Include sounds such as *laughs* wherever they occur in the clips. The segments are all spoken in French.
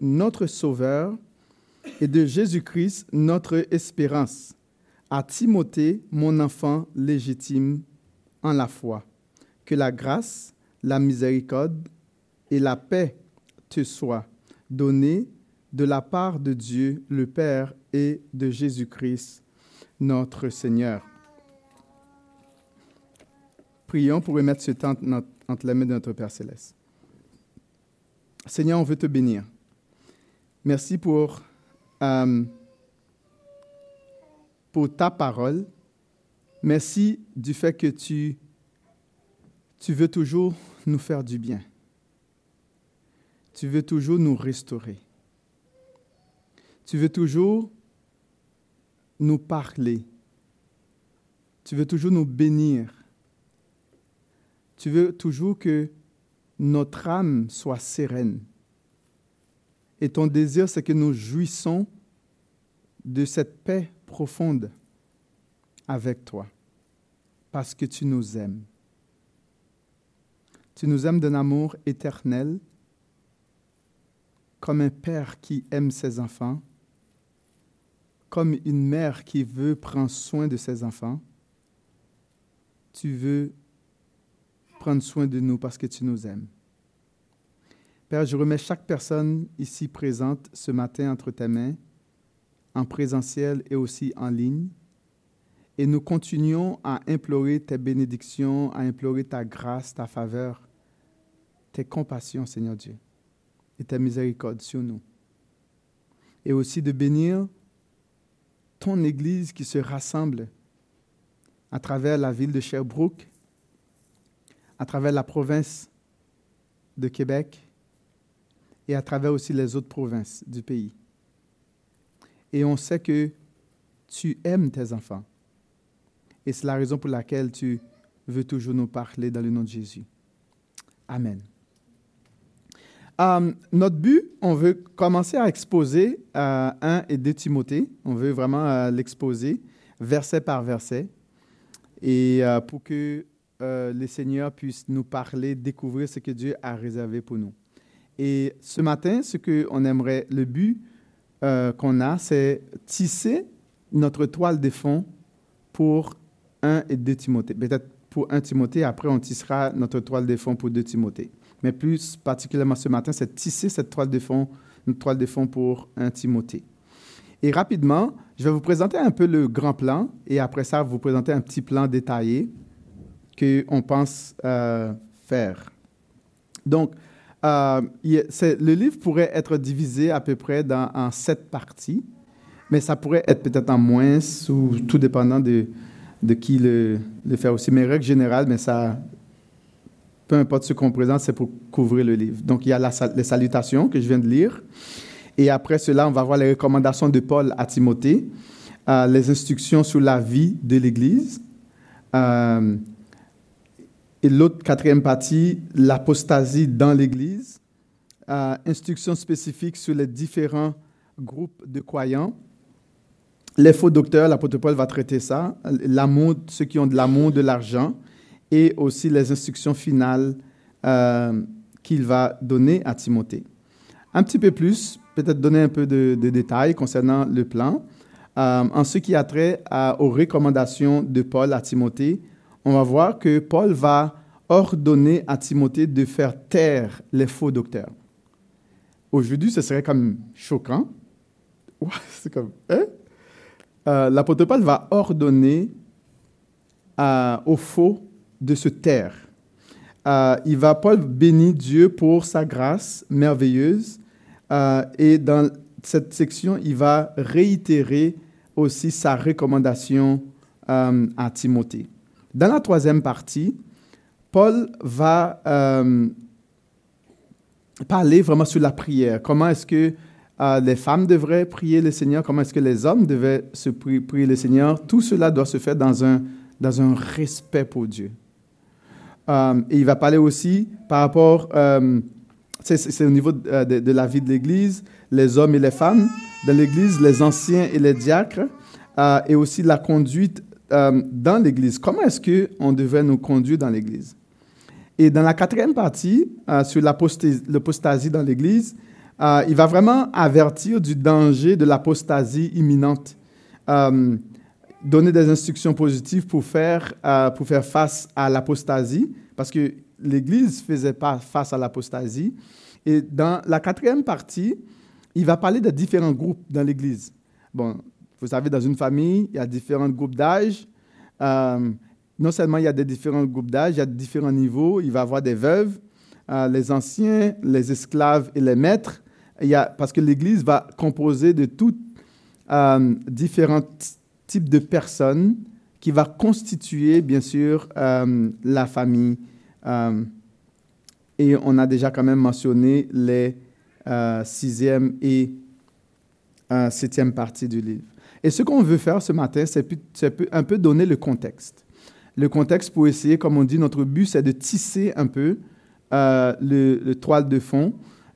notre Sauveur, et de Jésus-Christ, notre espérance. À Timothée, mon enfant légitime en la foi. Que la grâce, la miséricorde et la paix te soient données de la part de Dieu le Père et de Jésus-Christ, notre Seigneur. Prions pour remettre ce temps entre les mains de notre Père céleste. Seigneur, on veut te bénir. Merci pour, euh, pour ta parole. Merci du fait que tu veux toujours nous faire du bien. Tu veux toujours nous restaurer. Tu veux toujours nous parler. Tu veux toujours nous bénir. Tu veux toujours que notre âme soit sereine. Et ton désir, c'est que nous jouissons de cette paix profonde avec toi, parce que tu nous aimes. Tu nous aimes d'un amour éternel, comme un père qui aime ses enfants, comme une mère qui veut prendre soin de ses enfants. Tu veux prendre soin de nous parce que tu nous aimes. Père, je remets chaque personne ici présente ce matin entre tes mains, en présentiel et aussi en ligne. Et nous continuons à implorer tes bénédictions, à implorer ta grâce, ta faveur, tes compassions, Seigneur Dieu, et ta miséricorde sur nous. Et aussi de bénir ton Église qui se rassemble à travers la ville de Sherbrooke, à travers la province de Québec et à travers aussi les autres provinces du pays. Et on sait que tu aimes tes enfants. Et c'est la raison pour laquelle tu veux toujours nous parler dans le nom de Jésus. Amen. Euh, notre but, on veut commencer à exposer euh, 1 et 2 Timothée. On veut vraiment euh, l'exposer verset par verset. Et euh, pour que les seigneurs puissent nous parler, découvrir ce que Dieu a réservé pour nous. Et ce matin, ce qu'on aimerait, le but euh, qu'on a, c'est tisser notre toile de fond pour 1 et 2 Timothée. Peut-être pour 1 Timothée, après on tissera notre toile de fond pour 2 Timothée. Mais plus particulièrement ce matin, c'est tisser cette toile de fond, notre toile de fond pour 1 Timothée. Et rapidement, je vais vous présenter un peu le grand plan et après ça, vous présenter un petit plan détaillé qu'on pense euh, faire. Donc, euh, le livre pourrait être divisé à peu près en sept parties, mais ça pourrait être peut-être en moins, ou tout dépendant de, de qui le, le, fait aussi. Mais règle générale, mais ça, peu importe ce qu'on présente, c'est pour couvrir le livre. Donc, il y a la, les salutations que je viens de lire. Et après cela, on va voir les recommandations de Paul à Timothée, euh, les instructions sur la vie de l'Église. Euh, et l'autre quatrième partie, l'apostasie dans l'Église, instructions spécifiques sur les différents groupes de croyants. Les faux docteurs, l'apôtre Paul va traiter ça, l'amour, ceux qui ont de l'amour, de l'argent, et aussi les instructions finales euh, qu'il va donner à Timothée. Un petit peu plus, peut-être donner un peu de, détails concernant le plan. Euh, en ce qui a trait aux recommandations de Paul à Timothée, on va voir que Paul va ordonner à Timothée de faire taire les faux docteurs. Aujourd'hui, ce serait comme choquant. *laughs* Hein? Euh, L'apôtre Paul va ordonner euh, aux faux de se taire. Euh, il va, Paul bénir Dieu pour sa grâce merveilleuse. Euh, et dans cette section, il va réitérer aussi sa recommandation à Timothée. Dans la troisième partie, Paul va euh, parler vraiment sur la prière. Comment est-ce que euh, les femmes devraient prier le Seigneur? Comment est-ce que les hommes devaient se prier, le Seigneur? Tout cela doit se faire dans un, dans un respect pour Dieu. Euh, et il va parler aussi par rapport, c'est au niveau de, la vie de l'Église, les hommes et les femmes de l'Église, les anciens et les diacres, et aussi la conduite euh, dans l'Église. Comment est-ce qu'on devrait nous conduire dans l'Église? Et dans la quatrième partie, euh, sur l'apostasie dans l'Église, Euh, il va vraiment avertir du danger de l'apostasie imminente, donner des instructions positives pour faire, pour faire face à l'apostasie, parce que l'Église faisait pas face à l'apostasie. Et dans la quatrième partie, il va parler de différents groupes dans l'Église. Bon, vous savez, dans une famille, il y a différents groupes d'âge. non seulement il y a des différents groupes d'âge, il y a différents niveaux. Il va y avoir des veuves, les anciens, les esclaves et les maîtres il y a, parce que l'Église va composer de tous euh, différents types de personnes qui va constituer, bien sûr, euh, la famille. Euh, et on a déjà quand même mentionné les sixième et septième parties du livre. Et ce qu'on veut faire ce matin, c'est un peu donner le contexte. Le contexte pour essayer, comme on dit, notre but, c'est de tisser un peu le, le, toile de fond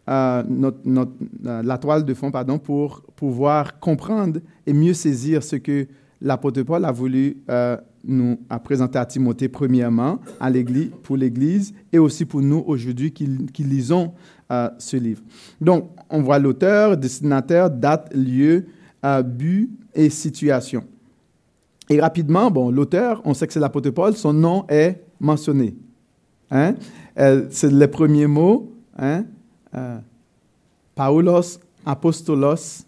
euh, euh, la toile de fond pardon, pour pouvoir comprendre et mieux saisir ce que l'apôtre Paul a voulu euh, nous présenter à Timothée premièrement à l'église, pour l'Église et aussi pour nous aujourd'hui qui, lisons ce livre. Donc, on voit l'auteur, destinataire, date, lieu, but et situation. Et rapidement, bon, l'auteur, on sait que c'est l'apôtre Paul, son nom est mentionné. Hein? c'est les premiers mots. Hein? Euh, Paulos Apostolos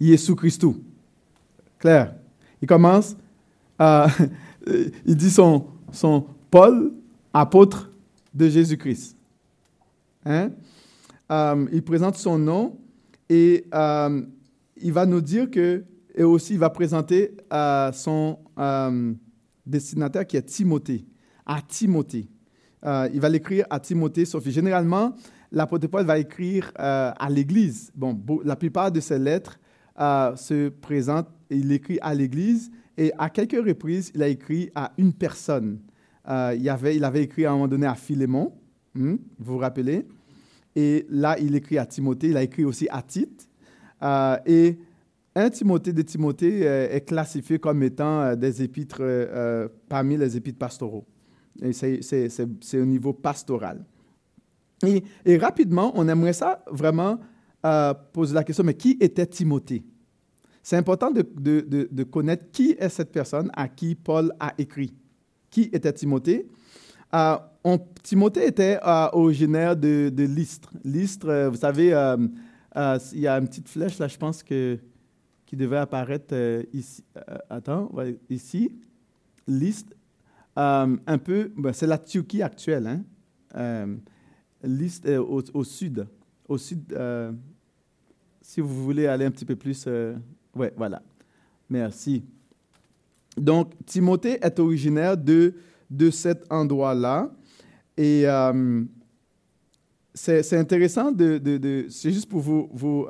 Jésus Christou. Claire. Il commence, euh, *laughs* il dit son, son Paul, apôtre de Jésus-Christ. Hein? Euh, il présente son nom et il va nous dire que, et aussi il va présenter son destinataire qui est Timothée, à Timothée. il va l'écrire à Timothée, Sophie. Généralement, l'apôtre Paul va écrire euh, à l'Église. Bon, la plupart de ses lettres euh, se présentent, il écrit à l'Église et à quelques reprises, il a écrit à une personne. Euh, il, avait, il avait écrit à un moment donné à Philémon, hmm, vous vous rappelez, et là, il écrit à Timothée, il a écrit aussi à Tite. Et un Timothée de Timothée est classifié comme étant des épîtres parmi les épîtres pastoraux. C'est au niveau pastoral. Et, rapidement, on aimerait ça vraiment euh, poser la question, mais qui était Timothée? C'est important de, connaître qui est cette personne à qui Paul a écrit. Qui était Timothée? Euh, Timothée était euh, originaire de, de Lystre. Lystre, vous savez, il y a une petite flèche là, je pense, que, qui devait apparaître ici. attends, ici. Lystre, un peu, ben, c'est la Turquie actuelle. Hein? liste euh, au, sud. Au sud, euh, si vous voulez aller un petit peu plus. Euh, ouais, voilà. Merci. Donc, Timothée est originaire de, de cet endroit-là. Et c'est intéressant de. c'est juste pour vous, vous,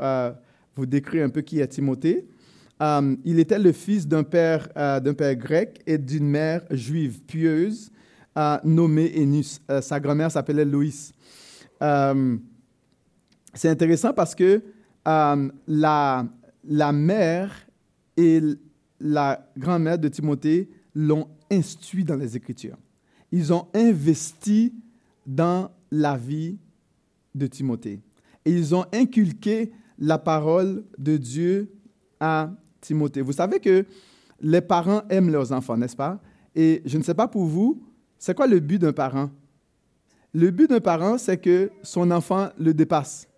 vous, décrire un peu qui est Timothée. il était le fils d'un père, d'un père grec et d'une mère juive pieuse nommée Enus. sa grand-mère s'appelait. Euh, c'est intéressant parce que euh, la, la mère et la grand-mère de Timothée l'ont instruit dans les Écritures. Ils ont investi dans la vie de Timothée. Et ils ont inculqué la parole de Dieu à Timothée. Vous savez que les parents aiment leurs enfants, n'est-ce pas? Et je ne sais pas pour vous, c'est quoi le but d'un parent? Le but d'un parent, c'est que son enfant le dépasse.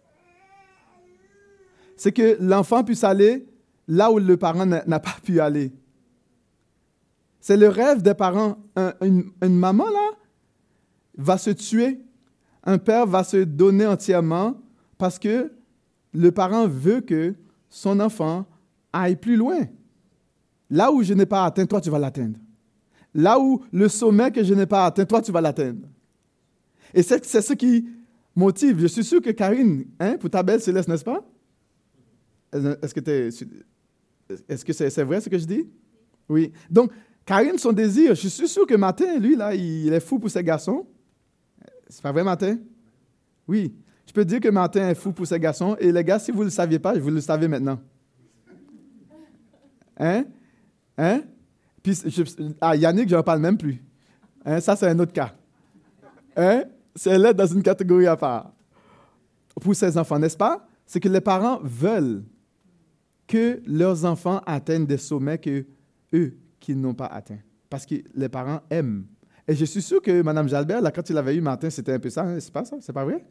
C'est que l'enfant puisse aller là où le parent n'a pas pu aller. C'est le rêve des parents. une, maman, là, va se tuer. Un père va se donner entièrement parce que le parent veut que son enfant aille plus loin. Là où je n'ai pas atteint, toi, tu vas l'atteindre. Là où le sommet que je n'ai pas atteint, toi, tu vas l'atteindre. Et c'est ce qui motive. Je suis sûr que Karine, hein, pour ta belle Céleste, n'est-ce pas? Est-ce que c'est -ce vrai ce que je dis? Oui. Donc, Karine, son désir, je suis sûr que Martin, lui, là, il est fou pour ses garçons. C'est pas vrai, Martin? Oui. Je peux dire que Martin est fou pour ses garçons. Et les gars, si vous ne le saviez pas, vous le savez maintenant. Hein? Hein? Puis, je, ah, Yannick, je n'en parle même plus. Hein? Ça, c'est un autre cas. Hein? c'est là dans une catégorie à part. Pour ses enfants, n'est-ce pas? c'est que les parents veulent que leurs enfants atteignent des sommets que eux qui n'ont pas atteints. Parce que les parents aiment. Et je suis sûr que Mme Jalbert, là, quand tu l'avais eu, Martin, c'était un peu ça. Hein? C'est pas ça? C'est pas vrai?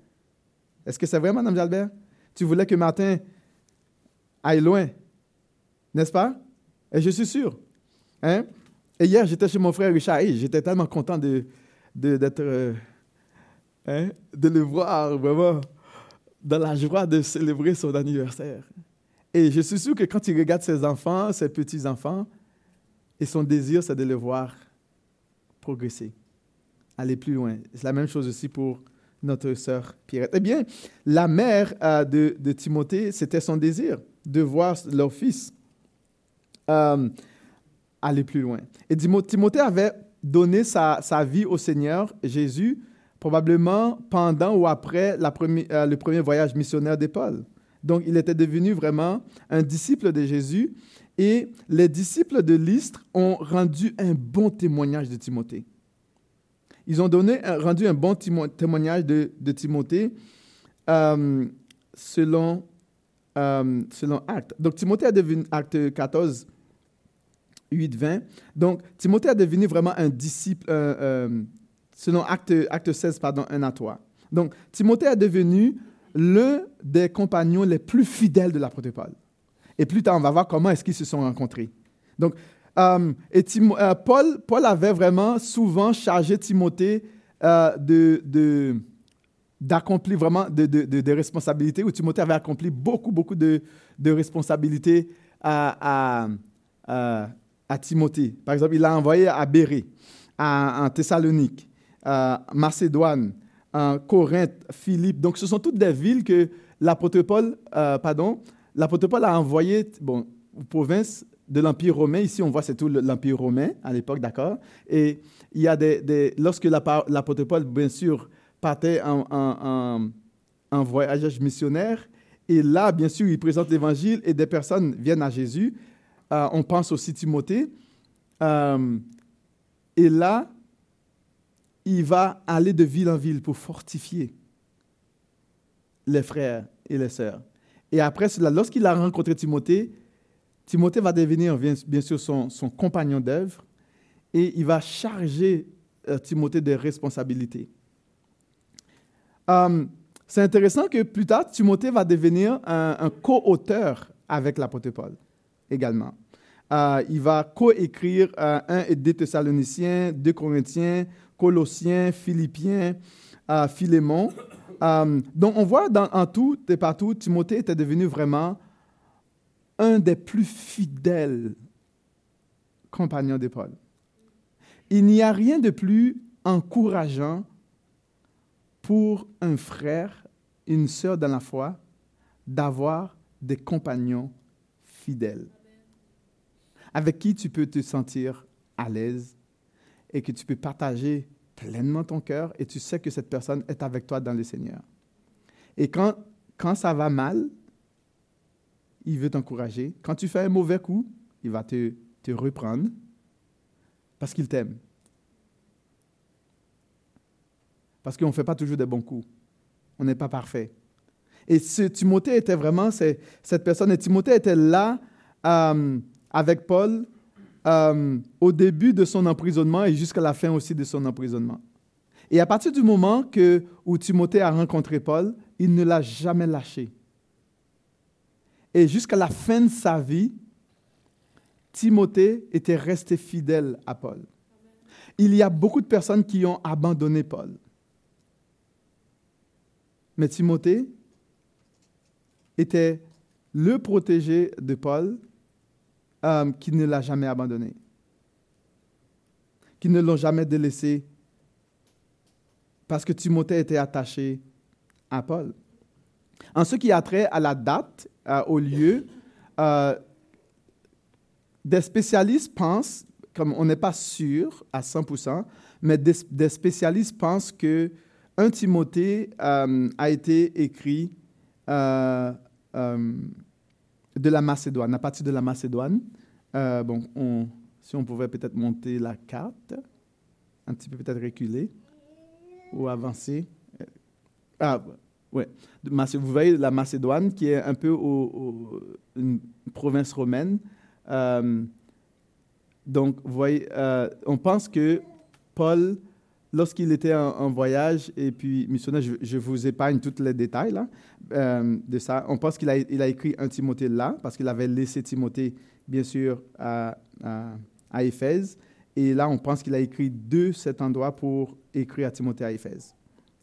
Est-ce que c'est vrai, Mme Jalbert? Tu voulais que Martin aille loin, n'est-ce pas? Et je suis sûr. Hein? Et hier, j'étais chez mon frère Richard j'étais tellement content de, d'être, euh, hein, de le voir vraiment dans la joie de célébrer son anniversaire. Et je suis sûr que quand il regarde ses enfants, ses petits-enfants, et son désir, c'est de les voir progresser, aller plus loin. C'est la même chose aussi pour notre sœur Pierrette. Eh bien, la mère euh, de, Timothée, c'était son désir de voir leur fils euh, aller plus loin. Et Timothée avait donné sa, vie au Seigneur Jésus probablement pendant ou après euh, le premier voyage missionnaire de Paul. Donc, il était devenu vraiment un disciple de Jésus et les disciples de Lystre ont rendu un bon témoignage de Timothée. Ils ont donné, rendu un bon témoignage de, Timothée euh, selon, euh, Acte. Donc, Timothée a devenu, Acte 14, 8, 20. Donc, Timothée a devenu vraiment un disciple, euh, selon Acte, Acte 16, pardon, 1 à 3. Donc, Timothée est devenu l'un des compagnons les plus fidèles de l'apôtre Paul. Et plus tard, on va voir comment est-ce qu'ils se sont rencontrés. Donc, euh, euh, Paul, avait vraiment souvent chargé Timothée euh, d'accomplir vraiment de, de, responsabilités, où Timothée avait accompli beaucoup, beaucoup de, responsabilités à, à, Timothée. Par exemple, il l'a envoyé à Béré, en Thessalonique, à Macédoine, en Corinthe, Philippe. Donc, ce sont toutes des villes que l'apôtre Paul, pardon, l'apôtre Paul a envoyé bon, aux provinces de l'Empire romain. Ici, on voit c'est tout l'Empire romain à l'époque, d'accord? Et il y a des, lorsque l'apôtre Paul, bien sûr, partait en, voyage missionnaire, et là, bien sûr, il présente l'Évangile et des personnes viennent à Jésus. Euh, on pense aussi Timothée. Euh, et là, il va aller de ville en ville pour fortifier les frères et les sœurs. Et après cela, lorsqu'il a rencontré Timothée, Timothée va devenir bien sûr son, compagnon d'œuvre et il va charger euh, Timothée des responsabilités. Euh, c'est intéressant que plus tard, Timothée va devenir un, co-auteur avec l'apôtre Paul également. Euh, il va co-écrire un et deux Thessaloniciens, deux Corinthiens, Colossiens, Philippiens, Philémon. Euh, donc, on voit dans, en tout et partout, Timothée était devenu vraiment un des plus fidèles compagnons de. Il n'y a rien de plus encourageant pour un frère, une sœur dans la foi, d'avoir des compagnons fidèles, avec qui tu peux te sentir à l'aise et que tu peux partager pleinement ton cœur et tu sais que cette personne est avec toi dans le Seigneur. Et quand, quand ça va mal, il veut t'encourager. Quand tu fais un mauvais coup, il va te, te reprendre parce qu'il t'aime. Parce qu'on ne fait pas toujours des bons coups. On n'est pas parfait. Et Timothée était vraiment cette personne. Et Timothée était là euh, avec Paul euh, au début de son emprisonnement et jusqu'à la fin aussi de son emprisonnement. Et à partir du moment que, où Timothée a rencontré Paul, il ne l'a jamais lâché. Et jusqu'à la fin de sa vie, Timothée était resté fidèle à Paul. Il y a beaucoup de personnes qui ont abandonné Paul. Mais Timothée était le protégé de Paul euh, qui ne l'a jamais abandonné, qui ne l'ont jamais délaissé, parce que Timothée était attaché à Paul. En ce qui a trait à la date, euh, au lieu, euh, des spécialistes pensent, comme on n'est pas sûr à 100%, mais des, spécialistes pensent que 1 Timothée a été écrit de la Macédoine, à partir de la Macédoine. Euh, bon, on, si on pouvait peut-être monter la carte, un petit peu peut-être reculer ou avancer. Ah, Ouais. Vous voyez la Macédoine, qui est un peu une province romaine. Euh, donc, vous voyez, euh, on pense que Paul, lorsqu'il était en, voyage et puis missionnaire, je, vous épargne tous les détails euh, de ça. On pense qu'il a, écrit un Timothée là, parce qu'il avait laissé Timothée, bien sûr, à, à, Éphèse. Et là, on pense qu'il a écrit de cet endroit pour écrire à Timothée à Éphèse.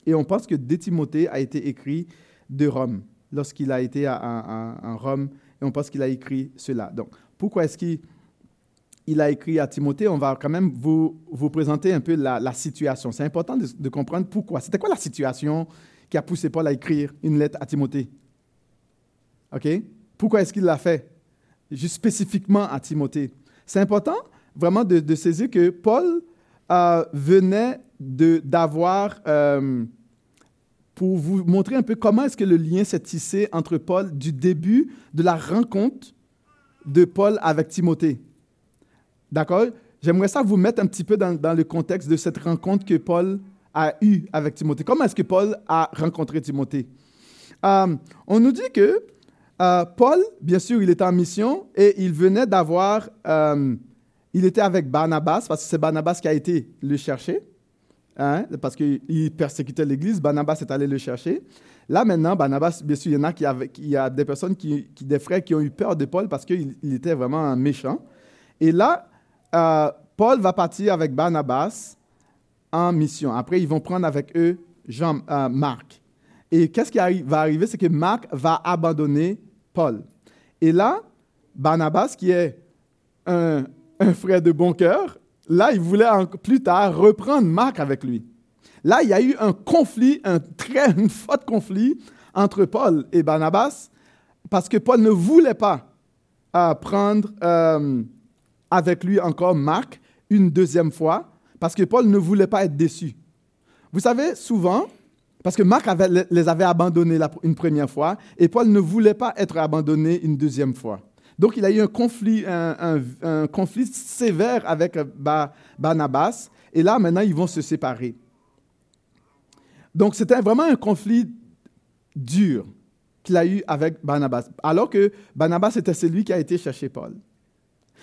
Et on pense que de Timothée a été écrit de Rome, lorsqu'il a été à, Rome, et on pense qu'il a écrit cela. Donc, pourquoi est-ce qu'il a écrit à Timothée, on va quand même vous, vous présenter un peu la, situation. C'est important de, comprendre pourquoi. C'était quoi la situation qui a poussé Paul à écrire une lettre à Timothée? OK? Pourquoi est-ce qu'il l'a fait? Juste spécifiquement à Timothée. C'est important vraiment de, saisir que Paul euh, venait d'avoir euh, pour vous montrer un peu comment est-ce que le lien s'est tissé entre Paul du début de la rencontre de Paul avec Timothée. D'accord? J'aimerais ça vous mettre un petit peu dans, le contexte de cette rencontre que Paul a eue avec Timothée. Comment est-ce que Paul a rencontré Timothée? Euh, On nous dit que euh, Paul, bien sûr, il était en mission et il venait d'avoir... Euh, il était avec Barnabas, parce que c'est Barnabas qui a été le chercher. Hein, parce qu'il persécutait l'Église, Barnabas est allé le chercher. Là, maintenant, Barnabas, bien sûr, il y en a qui y a des personnes, qui, des frères qui ont eu peur de Paul parce qu'il était vraiment méchant. Et là, euh, Paul va partir avec Barnabas en mission. Après, ils vont prendre avec eux Jean, euh, Marc. Et qu'est-ce qui va arriver? C'est que Marc va abandonner Paul. Et là, Barnabas, qui est un, frère de bon cœur, Là, il voulait plus tard reprendre Marc avec lui. Là, il y a eu un conflit, un très *laughs* fort conflit entre Paul et Barnabas, parce que Paul ne voulait pas euh, prendre avec lui encore Marc une deuxième fois, parce que Paul ne voulait pas être déçu. Vous savez, souvent, parce que Marc les avait abandonnés une première fois, et Paul ne voulait pas être abandonné une deuxième fois. Donc, il a eu un conflit, un, conflit sévère avec Barnabas. Et là, maintenant, ils vont se séparer. Donc, c'était vraiment un conflit dur qu'il a eu avec Barnabas, alors que Barnabas était celui qui a été chercher Paul.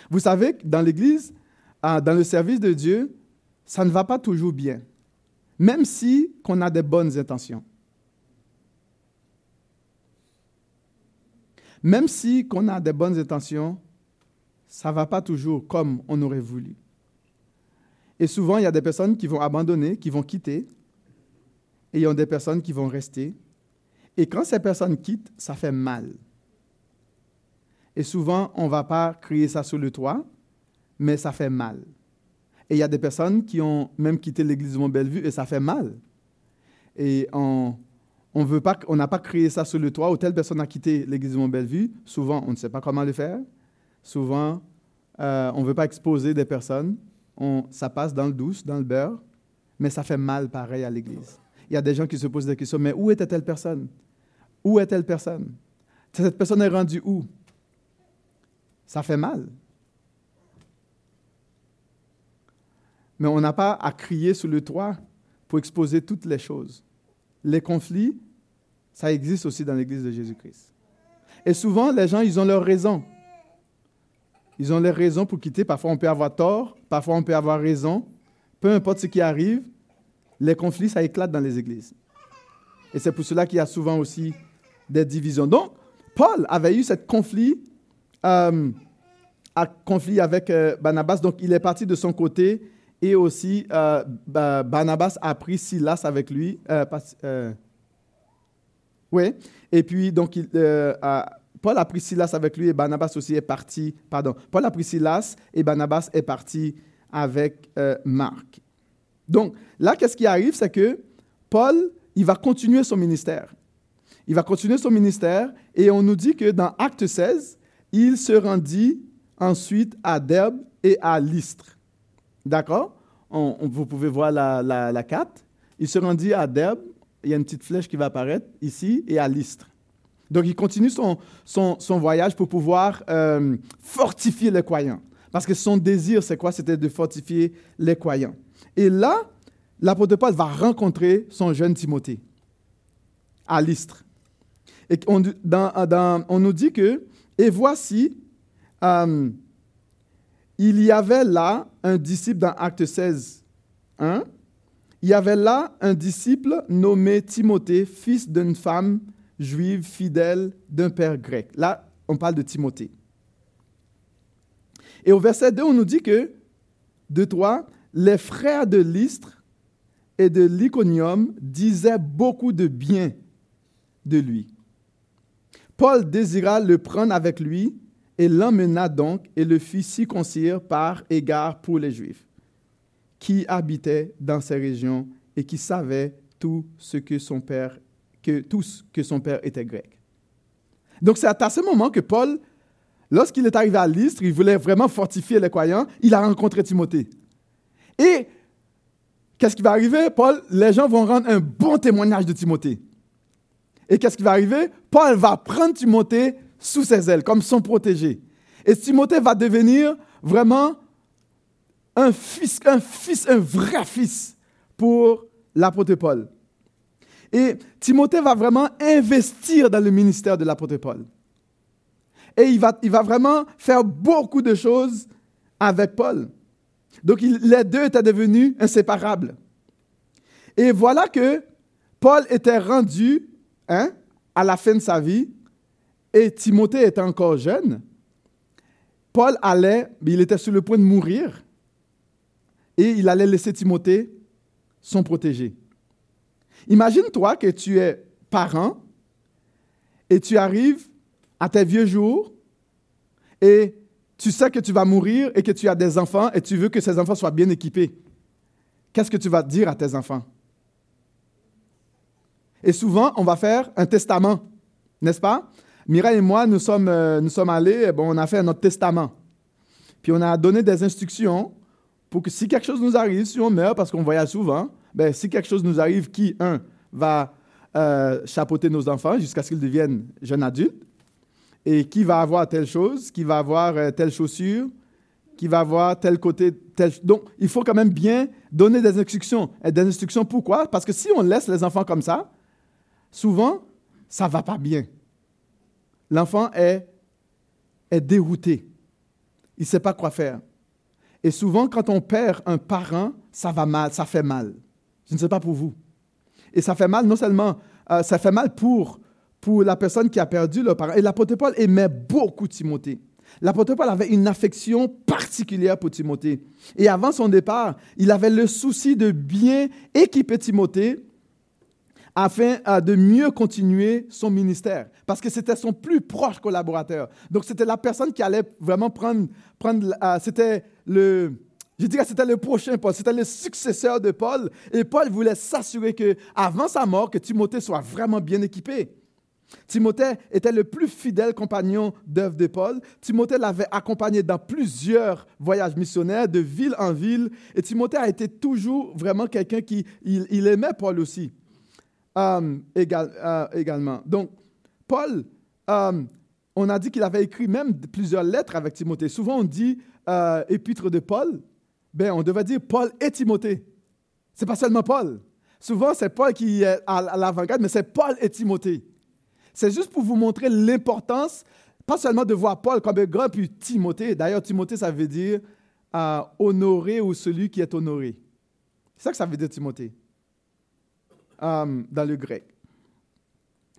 Vous savez, dans l'Église, ah, dans le service de Dieu, ça ne va pas toujours bien, même si qu'on a des bonnes intentions. Même si qu'on a des bonnes intentions, ça ne va pas toujours comme on aurait voulu. Et souvent, il y a des personnes qui vont abandonner, qui vont quitter, et il y a des personnes qui vont rester. Et quand ces personnes quittent, ça fait mal. Et souvent, on ne va pas crier ça sous le toit, mais ça fait mal. Et il y a des personnes qui ont même quitté l'église de Mont-Bellevue et ça fait mal. Et on, on veut pas, on n'a pas créé ça sur le toit où telle personne a quitté l'église de Mont-Bellevue. Souvent, on ne sait pas comment le faire. Souvent, euh, on ne veut pas exposer des personnes. On, ça passe dans le douce, dans le beurre, mais ça fait mal pareil à l'église. Il y a des gens qui se posent des questions, mais où était telle personne? Où est telle personne? Cette personne est rendue où? Ça fait mal. Mais on n'a pas à crier sur le toit pour exposer toutes les choses les conflits, ça existe aussi dans l'Église de Jésus-Christ. Et souvent, les gens, ils ont leurs raisons. Ils ont leurs raisons pour quitter. Parfois, on peut avoir tort, parfois, on peut avoir raison. Peu importe ce qui arrive, les conflits, ça éclate dans les églises. Et c'est pour cela qu'il y a souvent aussi des divisions. Donc, Paul avait eu ce conflit, euh, conflit avec euh, Barnabas. Donc, il est parti de son côté et aussi, euh, Barnabas a pris Silas avec lui. Euh, euh, oui. Et puis, donc, Paul a pris Silas avec lui et Barnabas aussi est parti. Pardon. Paul a pris Silas et Barnabas est parti avec Marc. Donc, là, qu'est-ce qui arrive? C'est que Paul, il va continuer son ministère. Il va continuer son ministère et on nous dit que dans Acte 16, il se rendit ensuite à Derbe et à Lystre. D'accord? Vous pouvez voir la, carte. Il se rendit à Derbe. Il y a une petite flèche qui va apparaître ici et à Lystre. Donc, il continue son, voyage pour pouvoir euh, fortifier les croyants. Parce que son désir, c'est quoi? C'était de fortifier les croyants. Et là, l'apôtre Paul va rencontrer son jeune Timothée. à l'Istre. Et on, nous dit que, et voici, euh, il y avait là un disciple dans Acte 16, hein? il y avait là un disciple nommé Timothée, fils d'une femme juive fidèle d'un père grec. Là, on parle de Timothée. Et au verset 2, on nous dit que, de toi, les frères de l'Istre et de l'Iconium disaient beaucoup de bien de lui. Paul désira le prendre avec lui et l'emmena donc et le fit circoncire par égard pour les Juifs, qui habitaient dans ces régions et qui savaient tout ce que son père, que tous que son père était grec. Donc c'est à ce moment que Paul, lorsqu'il est arrivé à l'Istre, il voulait vraiment fortifier les croyants, il a rencontré Timothée. Et qu'est-ce qui va arriver? Paul, les gens vont rendre un bon témoignage de Timothée. Et qu'est-ce qui va arriver? Paul va prendre Timothée sous ses ailes, comme son protégé. Et Timothée va devenir vraiment un fils, un fils, un vrai fils pour l'apôtre Paul. Et Timothée va vraiment investir dans le ministère de l'apôtre Paul. Et il va, il va vraiment faire beaucoup de choses avec Paul. Donc les deux étaient devenus inséparables. Et voilà que Paul était rendu hein, à la fin de sa vie et Timothée était encore jeune. Paul allait, il était sur le point de mourir et il allait laisser Timothée son protégé. Imagine-toi que tu es parent et tu arrives à tes vieux jours et tu sais que tu vas mourir et que tu as des enfants et tu veux que ces enfants soient bien équipés. Qu'est-ce que tu vas dire à tes enfants? Et souvent, on va faire un testament, n'est-ce pas? Mireille et moi, nous sommes, euh, nous sommes allés, bon, on a fait notre testament. Puis on a donné des instructions pour que si quelque chose nous arrive, si on meurt, parce qu'on voyage souvent, ben, si quelque chose nous arrive, qui, un, va euh, chapeauter nos enfants jusqu'à ce qu'ils deviennent jeunes adultes, et qui va avoir telle chose, qui va avoir euh, telle chaussure, qui va avoir tel côté, tel... Donc, il faut quand même bien donner des instructions. Et des instructions, pourquoi? Parce que si on laisse les enfants comme ça, souvent, ça ne va pas bien. L'enfant est, est dérouté. Il ne sait pas quoi faire. Et souvent, quand on perd un parent, ça va mal, ça fait mal. Je ne sais pas pour vous. Et ça fait mal, non seulement, euh, ça fait mal pour pour la personne qui a perdu le parent. Et l'apôtre Paul aimait beaucoup Timothée. L'apôtre Paul avait une affection particulière pour Timothée. Et avant son départ, il avait le souci de bien équiper Timothée afin euh, de mieux continuer son ministère. Parce que c'était son plus proche collaborateur. Donc c'était la personne qui allait vraiment prendre, prendre euh, c'était le, je dirais c'était le prochain Paul, c'était le successeur de Paul. Et Paul voulait s'assurer que, avant sa mort, que Timothée soit vraiment bien équipé. Timothée était le plus fidèle compagnon d'œuvre de Paul. Timothée l'avait accompagné dans plusieurs voyages missionnaires de ville en ville. Et Timothée a été toujours vraiment quelqu'un qui il, aimait Paul aussi. Euh, euh, également. Donc, Paul, euh, on a dit qu'il avait écrit même plusieurs lettres avec Timothée. Souvent, on dit épître de Paul. Ben, on devrait dire Paul et Timothée. C'est pas seulement Paul. Souvent, c'est Paul qui est à l'avant-garde, mais c'est Paul et Timothée. C'est juste pour vous montrer l'importance, pas seulement de voir Paul comme un grand, puis Timothée. D'ailleurs, Timothée, ça veut dire honorer ou celui qui est honoré. C'est ça que ça veut dire Timothée, euh, dans le grec.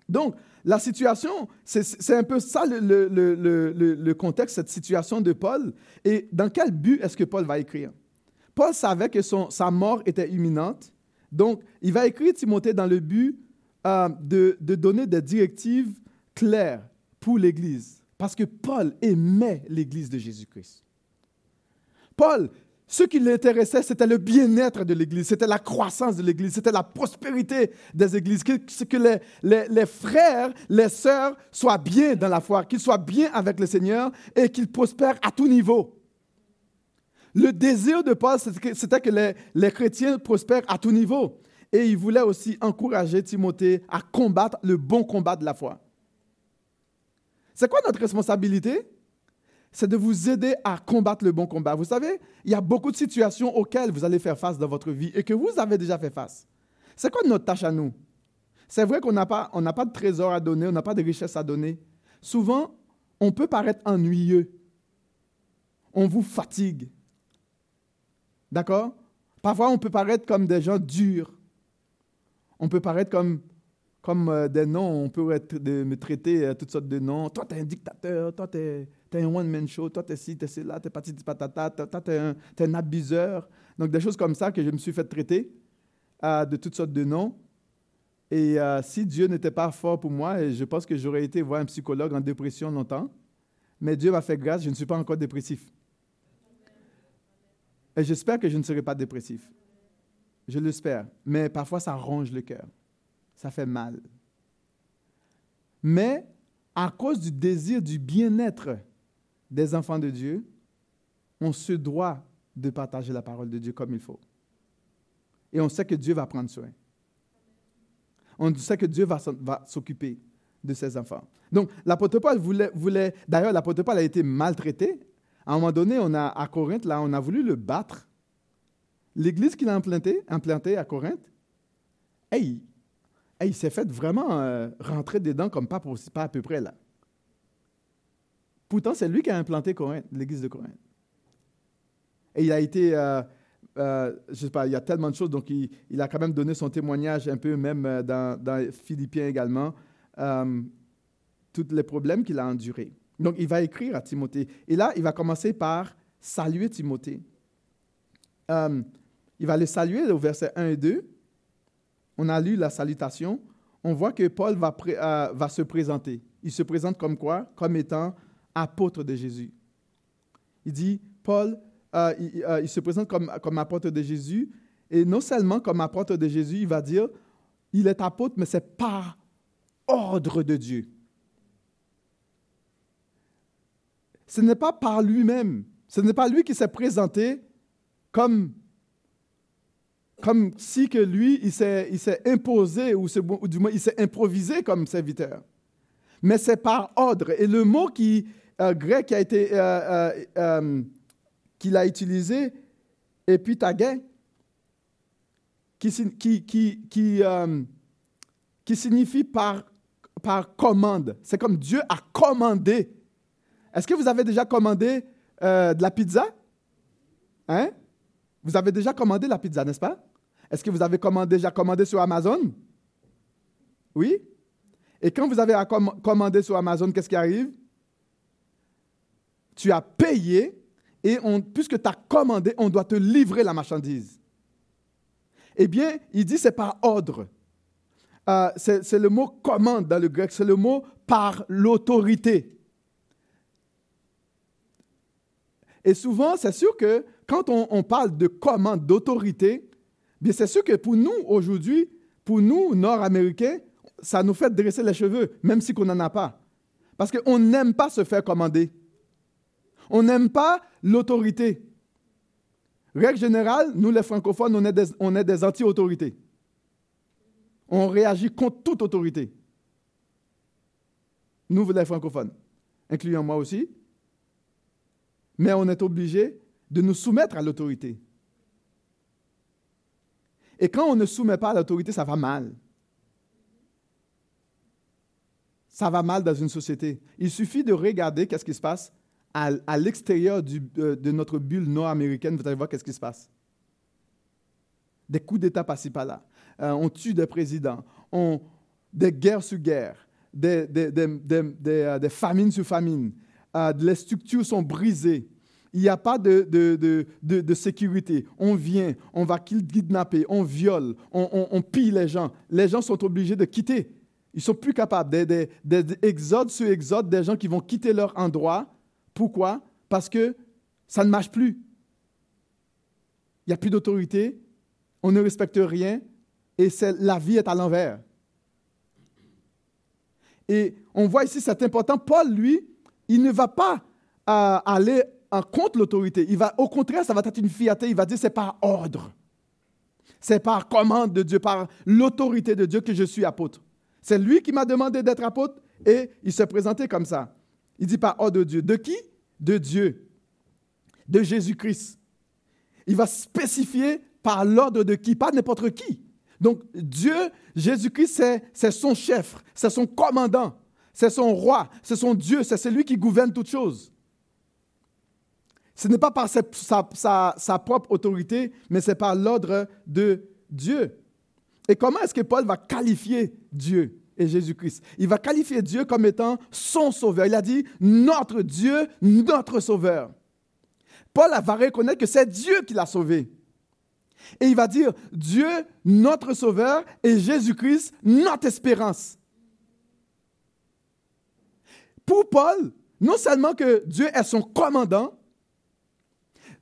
Donc, la situation, c'est un peu ça le, contexte, cette situation de Paul. Et dans quel but est-ce que Paul va écrire? Paul savait que son, sa mort était imminente. Donc, il va écrire Timothée dans le but euh, de, donner des directives claires pour l'Église. Parce que Paul aimait l'Église de Jésus-Christ. Paul, ce qui l'intéressait, c'était le bien-être de l'Église, c'était la croissance de l'Église, c'était la prospérité des Églises, que, que les, frères, les sœurs soient bien dans la foi, qu'ils soient bien avec le Seigneur et qu'ils prospèrent à tout niveau. Le désir de Paul, c'était que les, les chrétiens prospèrent à tout niveau. Et il voulait aussi encourager Timothée à combattre le bon combat de la foi. C'est quoi notre responsabilité? C'est de vous aider à combattre le bon combat. Vous savez, il y a beaucoup de situations auxquelles vous allez faire face dans votre vie et que vous avez déjà fait face. C'est quoi notre tâche à nous? C'est vrai qu'on n'a pas, pas de trésor à donner, on n'a pas de richesse à donner. Souvent, on peut paraître ennuyeux. On vous fatigue. D'accord? Parfois, on peut paraître comme des gens durs. On peut paraître comme, comme euh, des noms, on peut être, de, me traiter euh, toutes sortes de noms. Toi, tu es un dictateur, toi, tu es, un one-man show, toi, tu es ci, tu es là, tu es patata, toi, tu es, un abuseur. Donc, des choses comme ça que je me suis fait traiter euh, de toutes sortes de noms. Et si Dieu n'était pas fort pour moi, je pense que j'aurais été voir un psychologue en dépression longtemps. Mais Dieu m'a fait grâce, je ne suis pas encore dépressif. Et j'espère que je ne serai pas dépressif. Je l'espère. Mais parfois, ça ronge le cœur. Ça fait mal. Mais à cause du désir du bien-être des enfants de Dieu, on se doit de partager la parole de Dieu comme il faut. Et on sait que Dieu va prendre soin. On sait que Dieu va s'occuper de ses enfants. Donc, l'apôtre Paul voulait, voulait d'ailleurs, l'apôtre Paul a été maltraité à un moment donné, on a, à Corinthe, là, on a voulu le battre. L'église qu'il a implantée, implantée à Corinthe, hey, il s'est fait vraiment euh, rentrer dedans comme pas, pas à peu près là. Pourtant, c'est lui qui a implanté l'église de Corinthe. Et il a été, euh, euh, je sais pas, il y a tellement de choses, donc il, a quand même donné son témoignage un peu, même dans, dans Philippiens également, tous les problèmes qu'il a endurés. Donc, il va écrire à Timothée. Et là, il va commencer par saluer Timothée. Euh, il va le saluer au verset 1 et 2. On a lu la salutation. On voit que Paul euh, va se présenter. Il se présente comme quoi? Comme étant apôtre de Jésus. Il dit, Paul, euh, il, se présente comme, comme apôtre de Jésus. Et non seulement comme apôtre de Jésus, il va dire, il est apôtre, mais c'est par ordre de Dieu. ce n'est pas par lui-même. Ce n'est pas lui qui s'est présenté comme, comme si que lui, il s'est, imposé, ou, du moins il s'est improvisé comme serviteur. Mais c'est par ordre. Et le mot qui, euh, grec qui a été, euh, euh, qu'il a utilisé, épitagé, qui, qui, qui, signifie par, par commande. C'est comme Dieu a commandé est-ce que vous avez déjà commandé de la pizza? Hein? Vous avez déjà commandé la pizza, n'est-ce pas? Est-ce que vous avez déjà commandé sur Amazon? Oui? Et quand vous avez commandé sur Amazon, qu'est-ce qui arrive? Tu as payé et puisque tu as commandé, on doit te livrer la marchandise. Eh bien, il dit c'est par ordre. Euh, c'est le mot commande dans le grec, c'est le mot par l'autorité. Et souvent, c'est sûr que quand on, parle de commande, d'autorité, bien c'est sûr que pour nous, aujourd'hui, pour nous, Nord-Américains, ça nous fait dresser les cheveux, même si on n'en a pas. Parce qu'on n'aime pas se faire commander. On n'aime pas l'autorité. Règle générale, nous les francophones, on est des, anti-autorités. On réagit contre toute autorité. Nous, les francophones, incluant moi aussi, mais on est obligé de nous soumettre à l'autorité. Et quand on ne soumet pas à l'autorité, ça va mal. Ça va mal dans une société. Il suffit de regarder qu'est-ce qui se passe à, l'extérieur euh, de, notre bulle nord-américaine, vous allez voir qu'est-ce qui se passe. Des coups d'État par-ci par-là. Euh, on tue des présidents. On, des guerres sur guerres. Des, des, des, euh, des famines sur famines euh, les structures sont brisées. Il n'y a pas de, de, de, sécurité. On vient, on va kidnapper, on viole, on, on, pille les gens. Les gens sont obligés de quitter. Ils sont plus capables. Des, des exodes sur exodes, des gens qui vont quitter leur endroit. Pourquoi? Parce que ça ne marche plus. Il n'y a plus d'autorité, on ne respecte rien, et la vie est à l'envers. Et on voit ici, c'est important, Paul, lui, il ne va pas euh, aller en contre l'autorité. Il va, au contraire, ça va être une fierté. Il va dire c'est par ordre. C'est par commande de Dieu, par l'autorité de Dieu que je suis apôtre. C'est lui qui m'a demandé d'être apôtre et il se présentait comme ça. Il dit par ordre de Dieu. De qui? De Dieu. De Jésus-Christ. Il va spécifier par l'ordre de qui Pas n'importe qui. Donc Dieu, Jésus-Christ, c'est son chef, c'est son commandant, c'est son roi, c'est son Dieu, c'est celui qui gouverne toutes choses. Ce n'est pas par sa, sa, propre autorité, mais c'est par l'ordre de Dieu. Et comment est-ce que Paul va qualifier Dieu? Et Jésus-Christ Il va qualifier Dieu comme étant son sauveur. Il a dit notre Dieu, notre sauveur. Paul va reconnaître que c'est Dieu qui l'a sauvé. Et il va dire Dieu, notre sauveur, et Jésus-Christ, notre espérance. Pour Paul, non seulement que Dieu est son commandant,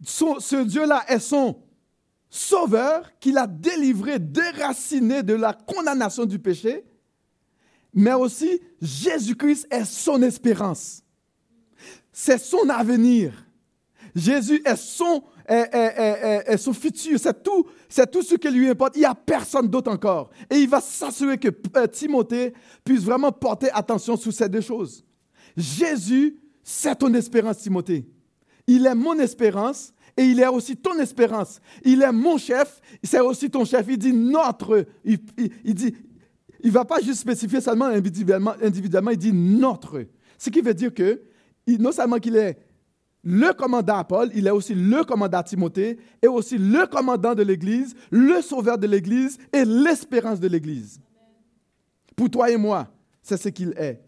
ce Dieu-là est son sauveur qui l'a délivré, déraciné de la condamnation du péché, mais aussi Jésus-Christ est son espérance. C'est son avenir. Jésus est son, est, son futur. C'est tout, c'est tout ce qui lui importe. Il n'y a personne d'autre encore. Et il va s'assurer que euh, Timothée puisse vraiment porter attention sur ces deux choses. Jésus, c'est ton espérance, Timothée. Il est mon espérance et il est aussi ton espérance. Il est mon chef, c'est aussi ton chef. Il dit notre. Il, dit, il ne va pas juste spécifier seulement individuellement, il dit notre. Ce qui veut dire que non seulement qu'il est le commandant à Paul, il est aussi le commandant à Timothée et aussi le commandant de l'Église, le sauveur de l'Église et l'espérance de l'Église. Pour toi et moi, c'est ce qu'il est.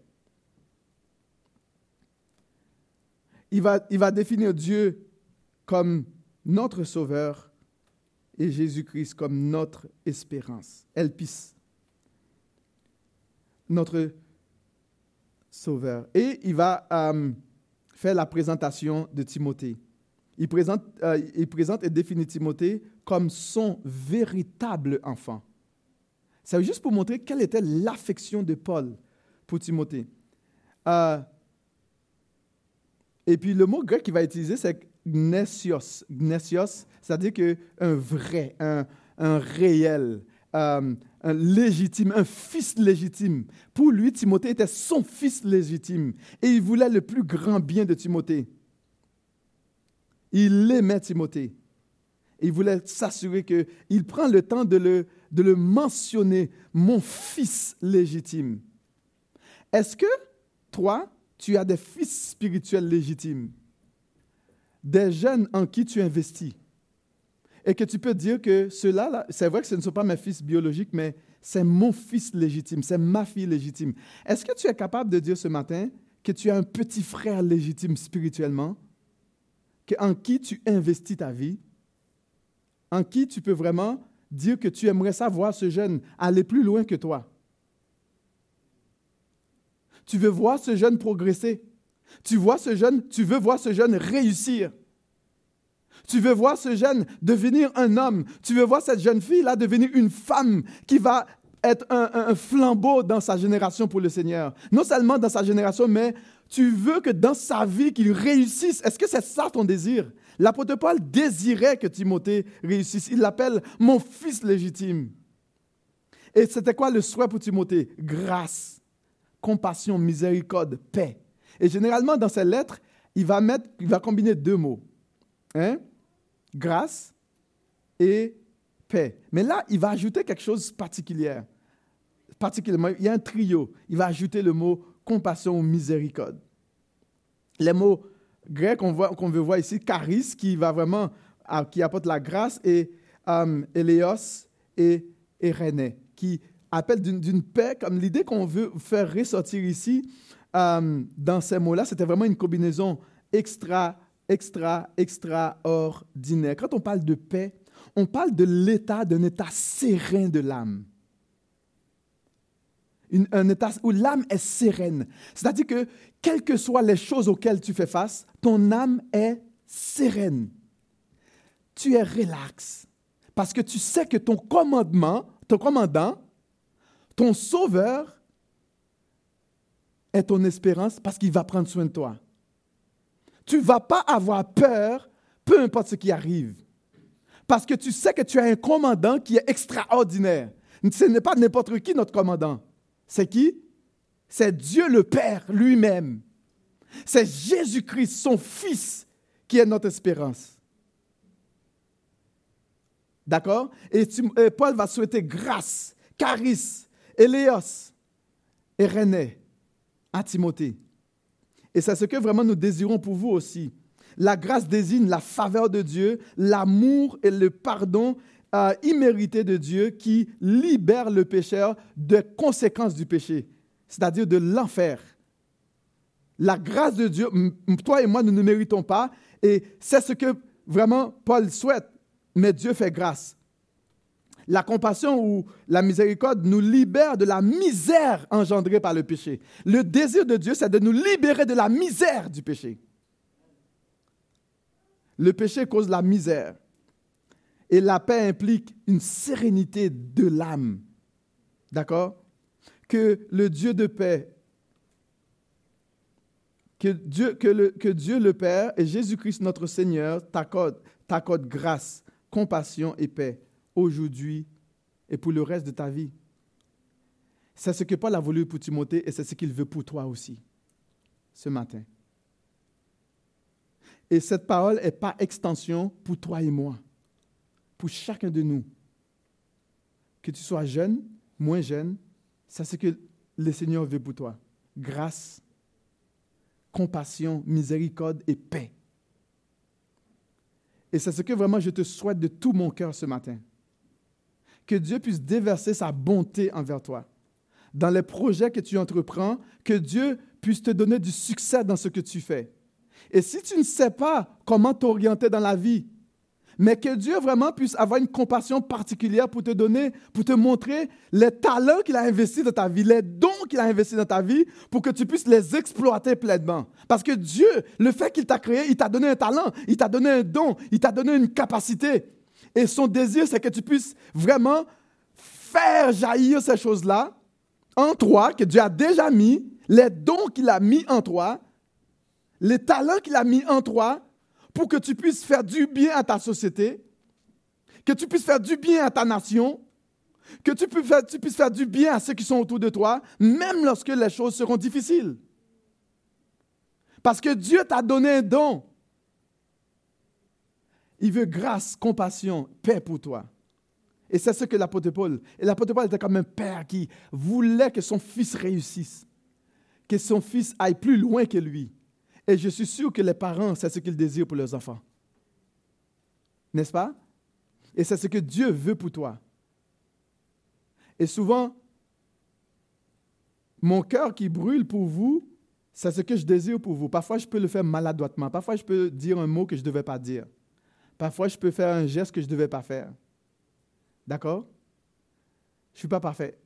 Il va, il va définir Dieu comme notre Sauveur et Jésus-Christ comme notre espérance. Elpis, notre Sauveur. Et il va euh, faire la présentation de Timothée. Il présente, euh, il présente et définit Timothée comme son véritable enfant. C'est juste pour montrer quelle était l'affection de Paul pour Timothée. Euh, et puis le mot grec qu'il va utiliser, c'est gnesios. Gnesios, c'est-à-dire que un vrai, un, un réel, euh, un légitime, un fils légitime. Pour lui, Timothée était son fils légitime et il voulait le plus grand bien de Timothée. Il aimait Timothée. il voulait s'assurer qu'il prend le temps de le, de le mentionner, mon fils légitime. Est-ce que toi, tu as des fils spirituels légitimes? des jeunes en qui tu investis? Et que tu peux dire que ceux-là, c'est vrai que ce ne sont pas mes fils biologiques, mais c'est mon fils légitime, c'est ma fille légitime. Est-ce que tu es capable de dire ce matin que tu as un petit frère légitime spirituellement, en qui tu investis ta vie, en qui tu peux vraiment dire que tu aimerais savoir ce jeune aller plus loin que toi? Tu veux voir ce jeune progresser? Tu vois ce jeune, tu veux voir ce jeune réussir? Tu veux voir ce jeune devenir un homme. Tu veux voir cette jeune fille-là devenir une femme qui va être un, flambeau dans sa génération pour le Seigneur. Non seulement dans sa génération, mais tu veux que dans sa vie, qu'il réussisse. Est-ce que c'est ça ton désir? L'apôtre Paul désirait que Timothée réussisse. Il l'appelle mon fils légitime. Et c'était quoi le souhait pour Timothée? Grâce, compassion, miséricorde, paix. Et généralement, dans ces lettres, il va, mettre, il va combiner deux mots. Hein? Grâce et paix. Mais là, il va ajouter quelque chose de particulier. Particulièrement, il y a un trio. Il va ajouter le mot compassion ou miséricorde. Les mots grecs qu'on veut voir ici, charis, qui va vraiment, ah, qui apporte la grâce, et um, Elios et, et René, qui appellent d'une paix, comme l'idée qu'on veut faire ressortir ici, euh, dans ces mots-là, c'était vraiment une combinaison extra, extra, extraordinaire. Quand on parle de paix, on parle de l'état, d'un état serein de l'âme. un état où l'âme est sereine. C'est-à-dire que, quelles que soient les choses auxquelles tu fais face, ton âme est sereine. Tu es relax. Parce que tu sais que ton commandement, ton commandant, ton sauveur, est ton espérance parce qu'il va prendre soin de toi. Tu ne vas pas avoir peur, peu importe ce qui arrive. Parce que tu sais que tu as un commandant qui est extraordinaire. Ce n'est pas n'importe qui notre commandant. C'est qui? C'est Dieu le Père lui-même. C'est Jésus-Christ, son Fils, qui est notre espérance. D'accord? Et, Paul va souhaiter grâce, charis, Éléos et René à Timothée. Et c'est ce que vraiment nous désirons pour vous aussi. La grâce désigne la faveur de Dieu, l'amour et le pardon euh, immérité de Dieu qui libère le pécheur des conséquences du péché, c'est-à-dire de l'enfer. La grâce de Dieu, toi et moi, nous ne méritons pas, et c'est ce que vraiment Paul souhaite, mais Dieu fait grâce. La compassion ou la miséricorde nous libère de la misère engendrée par le péché. Le désir de Dieu, c'est de nous libérer de la misère du péché. Le péché cause la misère. Et la paix implique une sérénité de l'âme. D'accord? Que le Dieu de paix, que Dieu, le, le Père et Jésus-Christ notre Seigneur t'accordent t'accorde grâce, compassion et paix aujourd'hui et pour le reste de ta vie. C'est ce que Paul a voulu pour Timothée et c'est ce qu'il veut pour toi aussi ce matin. Et cette parole est par extension pour toi et moi, pour chacun de nous. Que tu sois jeune, moins jeune, c'est ce que le Seigneur veut pour toi. Grâce, compassion, miséricorde et paix. Et c'est ce que vraiment je te souhaite de tout mon cœur ce matin. Que Dieu puisse déverser sa bonté envers toi. Dans les projets que tu entreprends, que Dieu puisse te donner du succès dans ce que tu fais. Et si tu ne sais pas comment t'orienter dans la vie, mais que Dieu vraiment puisse avoir une compassion particulière pour te donner, pour te montrer les talents qu'il a investis dans ta vie, les dons qu'il a investis dans ta vie, pour que tu puisses les exploiter pleinement. Parce que Dieu, le fait qu'il t'a créé, il t'a donné un talent, il t'a donné un don, il t'a donné une capacité. Et son désir, c'est que tu puisses vraiment faire jaillir ces choses-là en toi, que Dieu a déjà mis, les dons qu'il a mis en toi, les talents qu'il a mis en toi pour que tu puisses faire du bien à ta société, que tu puisses faire du bien à ta nation, que tu, puisses faire du bien à ceux qui sont autour de toi, même lorsque les choses seront difficiles. Parce que Dieu t'a donné un don. Il veut grâce, compassion, paix pour toi. Et c'est ce que l'apôtre Paul. Et l'apôtre Paul était comme un père qui voulait que son fils réussisse, que son fils aille plus loin que lui. Et je suis sûr que les parents, c'est ce qu'ils désirent pour leurs enfants. N'est-ce pas? Et c'est ce que Dieu veut pour toi. Et souvent, mon cœur qui brûle pour vous, c'est ce que je désire pour vous. Parfois, je peux le faire maladroitement. Parfois, je peux dire un mot que je ne devais pas dire. Parfois, je peux faire un geste que je ne devais pas faire. D'accord? Je ne suis pas parfait.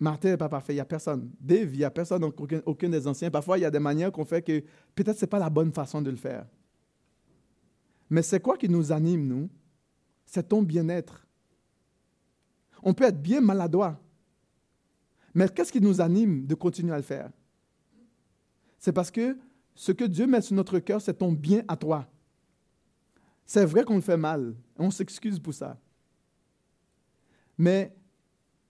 Martin n'est pas parfait, il n'y a personne. Dave, il n'y a personne, aucun, aucun, des anciens. Parfois, il y a des manières qu'on fait que peut-être ce n'est pas la bonne façon de le faire. Mais c'est quoi qui nous anime, nous? C'est ton bien-être. On peut être bien maladroit. Mais qu'est-ce qui nous anime de continuer à le faire? C'est parce que ce que Dieu met sur notre cœur, c'est ton bien à toi. C'est vrai qu'on le fait mal. On s'excuse pour ça. Mais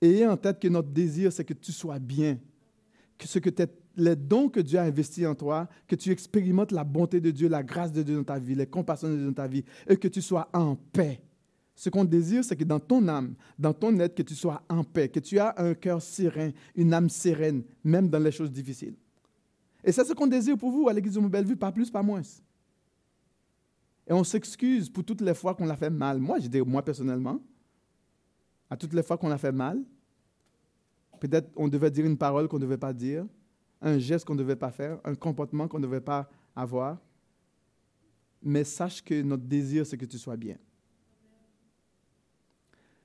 ayez en tête que notre désir, c'est que tu sois bien, que ce que les dons que Dieu a investis en toi, que tu expérimentes la bonté de Dieu, la grâce de Dieu dans ta vie, les compassions de Dieu dans ta vie, et que tu sois en paix. Ce qu'on désire, c'est que dans ton âme, dans ton être, que tu sois en paix, que tu aies un cœur serein, une âme sereine, même dans les choses difficiles. Et c'est ce qu'on désire pour vous à l'Église de Bellevue, pas plus, pas moins. Et on s'excuse pour toutes les fois qu'on l'a fait mal. Moi, je dis moi personnellement, à toutes les fois qu'on a fait mal. Peut-être on devait dire une parole qu'on ne devait pas dire, un geste qu'on ne devait pas faire, un comportement qu'on ne devait pas avoir. Mais sache que notre désir, c'est que tu sois bien.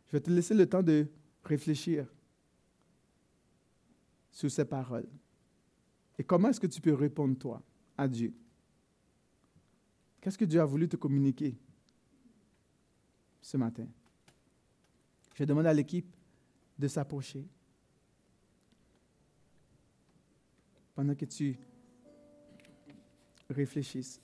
Je vais te laisser le temps de réfléchir sur ces paroles. Et comment est-ce que tu peux répondre, toi, à Dieu? Qu'est-ce que Dieu a voulu te communiquer ce matin? Je demande à l'équipe de s'approcher. Pendant que tu réfléchisses.